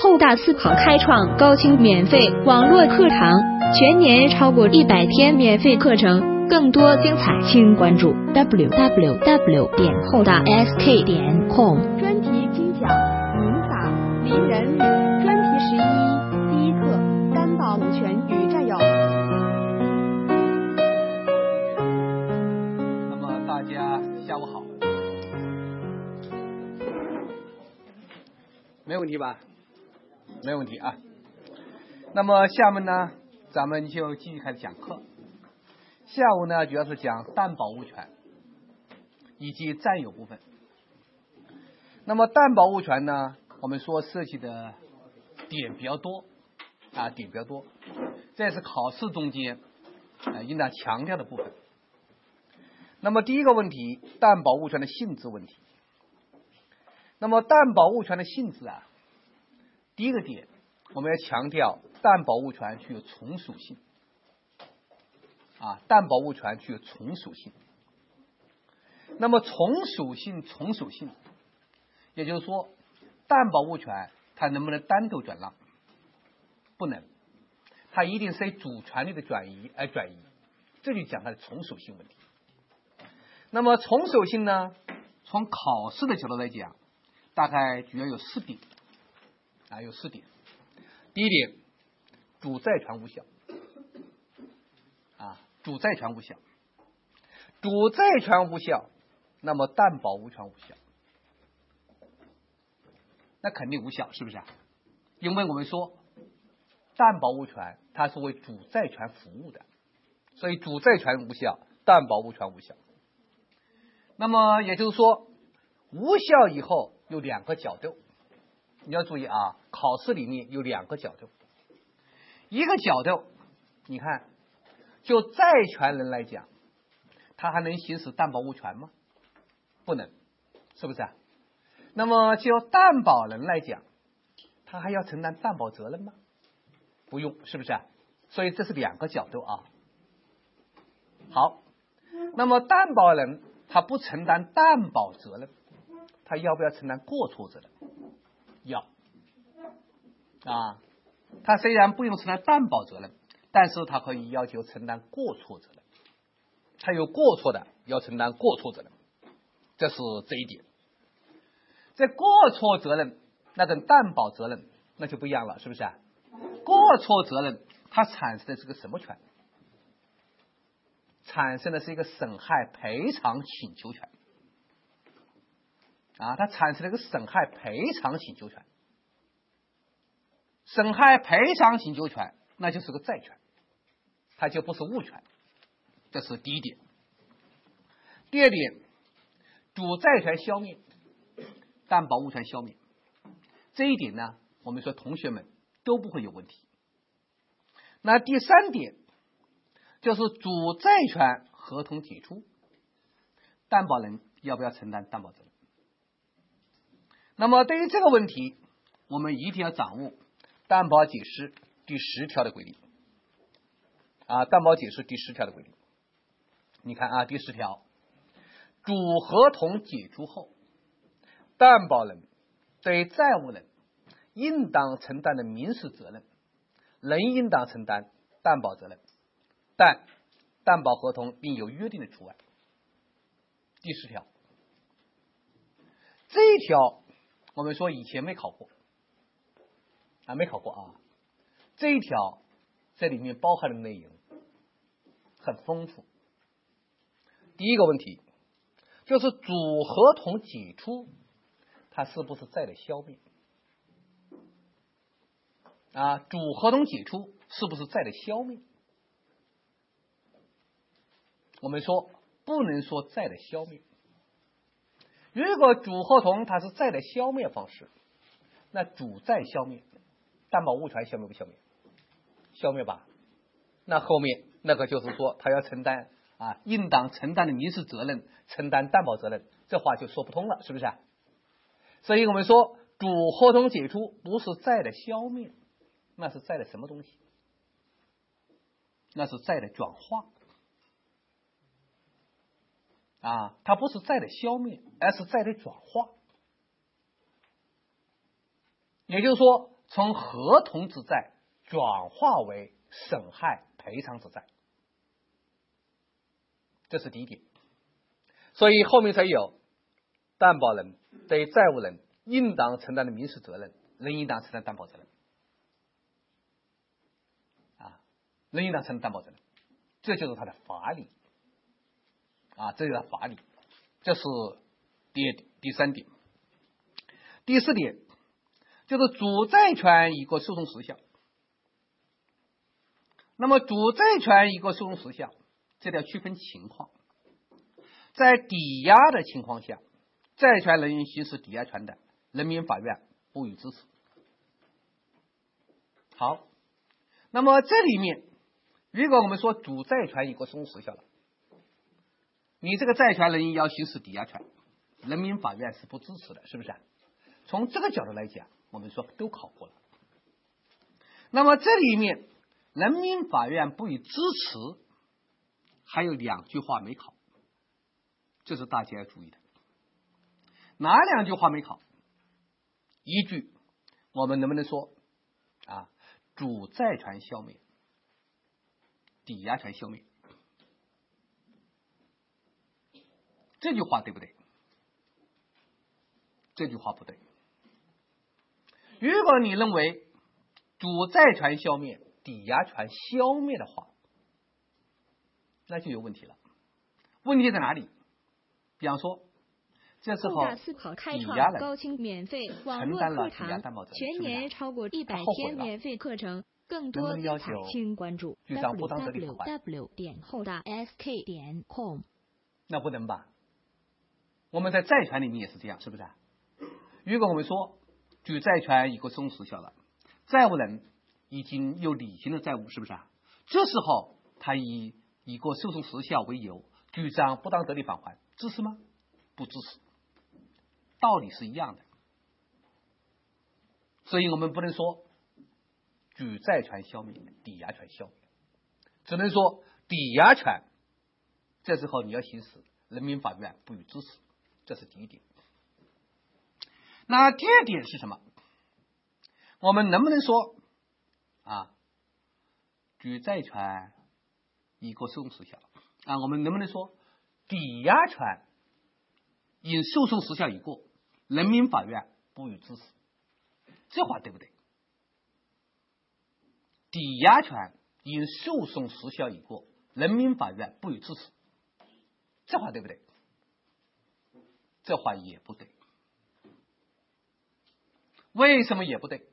后大思考开创高清免费网络课堂，全年超过一百天免费课程，更多精彩，请关注 w w w 点后大 s k 点 com。专题精讲民法离人专题十一第一课担保物权与占有。那么大家下午好，没问题吧？没问题啊。那么下面呢，咱们就继续开始讲课。下午呢，主要是讲担保物权以及占有部分。那么担保物权呢，我们说涉及的点比较多啊，点比较多，这也是考试中间啊应当强调的部分。那么第一个问题，担保物权的性质问题。那么担保物权的性质啊，第一个点我们要强调，担保物权具有从属性。啊，担保物权具有从属性。那么从属性，从属性，也就是说，担保物权它能不能单独转让？不能，它一定随主权利的转移而转移。这就讲它的从属性问题。那么从属性呢？从考试的角度来讲，大概主要有四点啊，有四点。第一点，主债权无效啊，主债权无效，主债权无效，那么担保物权无效，那肯定无效，是不是啊？因为我们说担保物权它是为主债权服务的，所以主债权无效，担保物权无效。那么也就是说，无效以后有两个角度，你要注意啊，考试里面有两个角度，一个角度，你看，就债权人来讲，他还能行使担保物权吗？不能，是不是啊？那么就担保人来讲，他还要承担担保责任吗？不用，是不是啊？所以这是两个角度啊。好，那么担保人。他不承担担保责任，他要不要承担过错责任？要啊，他虽然不用承担担保责任，但是他可以要求承担过错责任。他有过错的，要承担过错责任，这是这一点。这过错责任那跟担保责任那就不一样了，是不是啊？过错责任它产生的是个什么权？产生的是一个损害赔偿请求权啊，它产生了一个损害赔偿请求权，损害赔偿请求权那就是个债权，它就不是物权，这是第一点。第二点，主债权消灭，担保物权消灭，这一点呢，我们说同学们都不会有问题。那第三点。就是主债权合同解除，担保人要不要承担担保责任？那么对于这个问题，我们一定要掌握担保解释第十条的规定。啊，担保解释第十条的规定，你看啊，第十条，主合同解除后，担保人对债务人应当承担的民事责任，仍应当承担担保责任。但担保合同另有约定的除外。第十条，这一条我们说以前没考过啊，没考过啊。这一条这里面包含的内容很丰富。第一个问题就是主合同解除，它是不是债的消灭？啊，主合同解除是不是债的消灭？我们说不能说债的消灭。如果主合同它是债的消灭方式，那主债消灭，担保物权消灭不消灭？消灭吧。那后面那个就是说他要承担啊，应当承担的民事责任，承担担保责任，这话就说不通了，是不是？所以我们说主合同解除不是债的消灭，那是债的什么东西？那是债的转化。啊，它不是债的消灭，而是债的转化。也就是说，从合同之债转化为损害赔偿之债，这是第一点。所以后面才有担保人对债务人应当承担的民事责任，人应当承担担保责任。啊，人应当承担担保责任，这就是它的法理。啊，这个法理。这是第二点第三点。第四点就是主债权一个诉讼时效。那么主债权一个诉讼时效，这要区分情况。在抵押的情况下，债权人行使抵押权的，人民法院不予支持。好，那么这里面，如果我们说主债权一个诉讼时效了，你这个债权人要行使抵押权，人民法院是不支持的，是不是？从这个角度来讲，我们说都考过了。那么这里面，人民法院不予支持，还有两句话没考，这是大家要注意的。哪两句话没考？一句，我们能不能说啊？主债权消灭，抵押权消灭，这句话对不对？这句话不对。如果你认为主债权消灭、抵押权消灭的话，那就有问题了。问题在哪里？比方说，这时候抵押高清免费网络课堂，全年超过一百天免费课程，更多精彩请关注 www 点后大 sk 点 com。那不能吧？我们在债权里面也是这样，是不是？如果我们说。举债权一个诉讼时效了，债务人已经有履行的债务，是不是？这时候他以一个诉讼时效为由主张不当得利返还，支持吗？不支持，道理是一样的。所以我们不能说举债权消灭，抵押权消灭，只能说抵押权这时候你要行使，人民法院不予支持，这是第一点。那第二点是什么？我们能不能说啊，举债权已过诉讼时效啊？我们能不能说抵押权因诉讼时效已过，人民法院不予支持？这话对不对？抵押权因诉讼时效已过，人民法院不予支持？这话对不对？这话也不对。为什么也不对？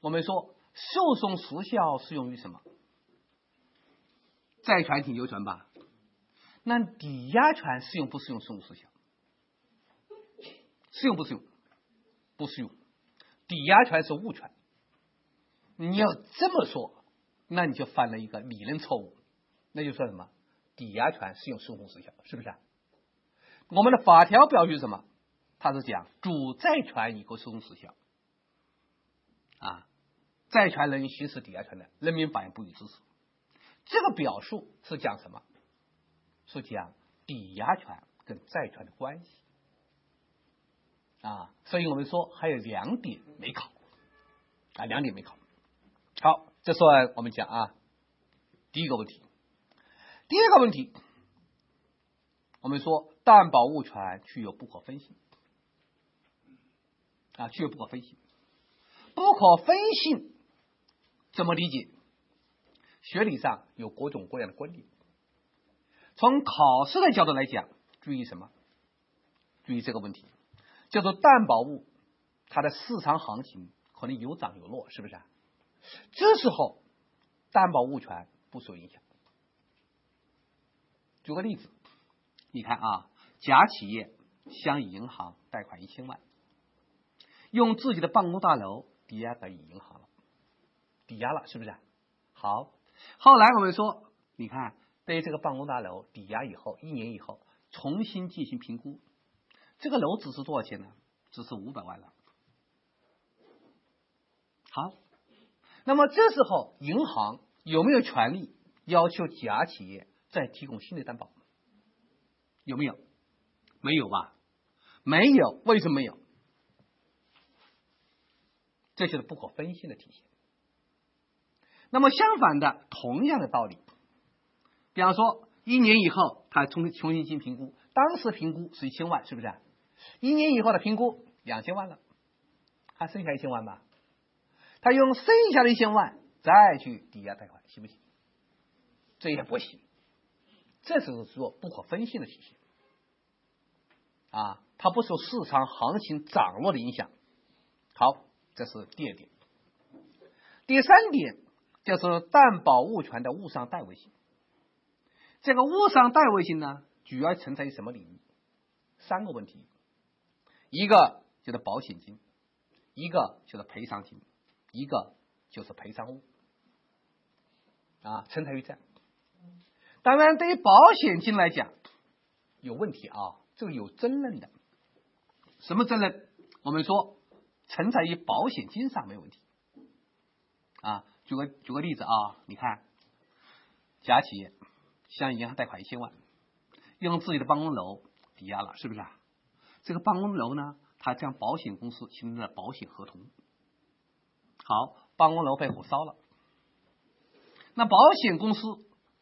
我们说诉讼时效适用于什么？债权请求权吧？那抵押权适用不适用诉讼时效？适用不适用？不适用。抵押权是物权。你要这么说，那你就犯了一个理论错误。那就说什么？抵押权适用诉讼时效，是不是？啊我们的法条表示什么？他是讲主债权一个诉讼时效，啊，债权人行使抵押权的，人民法院不予支持。这个表述是讲什么？是讲抵押权跟债权的关系啊。所以我们说还有两点没考啊，两点没考。好，这算我们讲啊，第一个问题。第二个问题，我们说担保物权具有不可分性。啊，具有不可分性。不可分性怎么理解？学理上有各种各样的观点。从考试的角度来讲，注意什么？注意这个问题，叫做担保物，它的市场行情可能有涨有落，是不是啊？这时候担保物权不受影响。举个例子，你看啊，甲企业向银行贷款一千万。用自己的办公大楼抵押给银行了，抵押了是不是？好，后来我们说，你看对这个办公大楼抵押以后，一年以后重新进行评估，这个楼只是多少钱呢？只是五百万了。好，那么这时候银行有没有权利要求甲企业再提供新的担保？有没有？没有吧？没有，为什么没有？这就是不可分性的体现。那么相反的，同样的道理，比方说一年以后他重重新进行评估，当时评估是一千万，是不是？一年以后的评估两千万了，还剩下一千万吧？他用剩下的一千万再去抵押贷款，行不行？这也不行，这是说不可分性的体现啊，它不受市场行情涨落的影响。好，这是第二点。第三点就是担保物权的物上代位性。这个物上代位性呢，主要存在于什么领域？三个问题，一个就是保险金，一个就是赔偿金，一个就是赔偿物啊，存在于这。当然，对于保险金来讲，有问题啊，这个有争论的。什么争论？我们说。存在于保险金上没有问题啊！举个举个例子啊，你看，甲企业向银行贷款一千万，用自己的办公楼抵押了，是不是啊？这个办公楼呢，它将保险公司形成了保险合同。好，办公楼被火烧了，那保险公司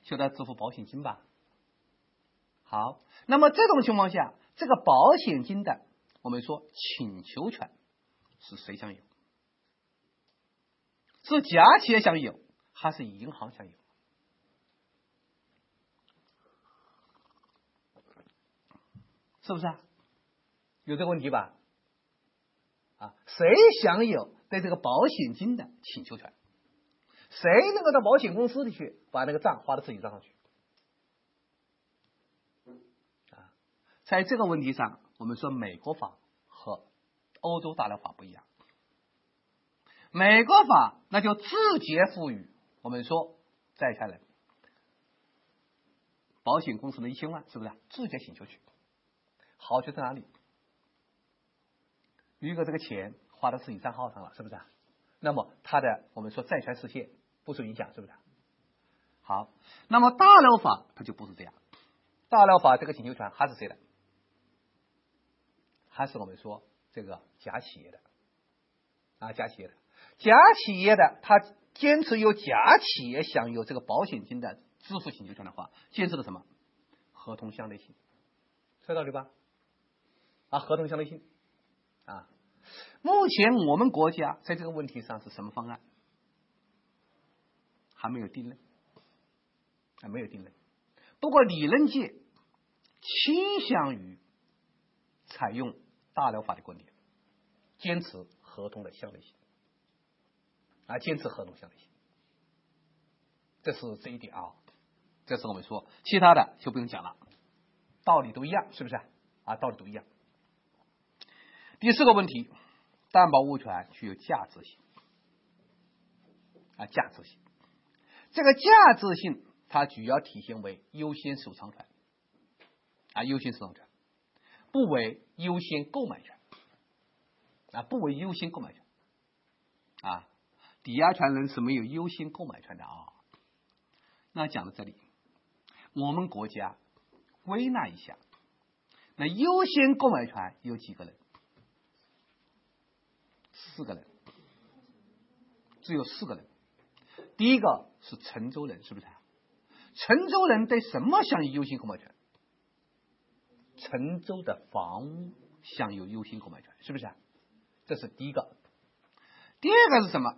就得支付保险金吧？好，那么这种情况下，这个保险金的我们说请求权。是谁享有？是甲企业享有，还是银行享有？是不是啊？有这个问题吧？啊，谁享有对这个保险金的请求权？谁能够到保险公司里去把那个账划到自己账上去？啊，在这个问题上，我们说美国法和。欧洲大疗法不一样，美国法那就自觉赋予我们说债权人保险公司的一千万，是不是自觉请求权？好处在哪里？如果这个钱花到自己账号上了，是不是？那么他的我们说债权实现不受影响，是不是？好，那么大疗法它就不是这样，大疗法这个请求权还是谁的？还是我们说。这个假企业的啊，假企业的，假企业的，他坚持由假企业享有这个保险金的支付请求权的话，坚持的什么？合同相对性，知道对吧？啊，合同相对性啊，目前我们国家在这个问题上是什么方案？还没有定论，还没有定论。不过理论界倾向于采用。大疗法的观点，坚持合同的相对性，啊，坚持合同相对性，这是这一点啊，这是我们说，其他的就不用讲了，道理都一样，是不是？啊？道理都一样。第四个问题，担保物权具有价值性，啊，价值性，这个价值性它主要体现为优先收藏权，啊，优先收藏权。不为优先购买权啊，不为优先购买权啊，抵押权人是没有优先购买权的啊。那讲到这里，我们国家归纳一下，那优先购买权有几个人？四个人，只有四个人。第一个是陈州人，是不是？陈州人对什么享有优先购买权？陈州的房屋享有优先购买权，是不是？这是第一个。第二个是什么？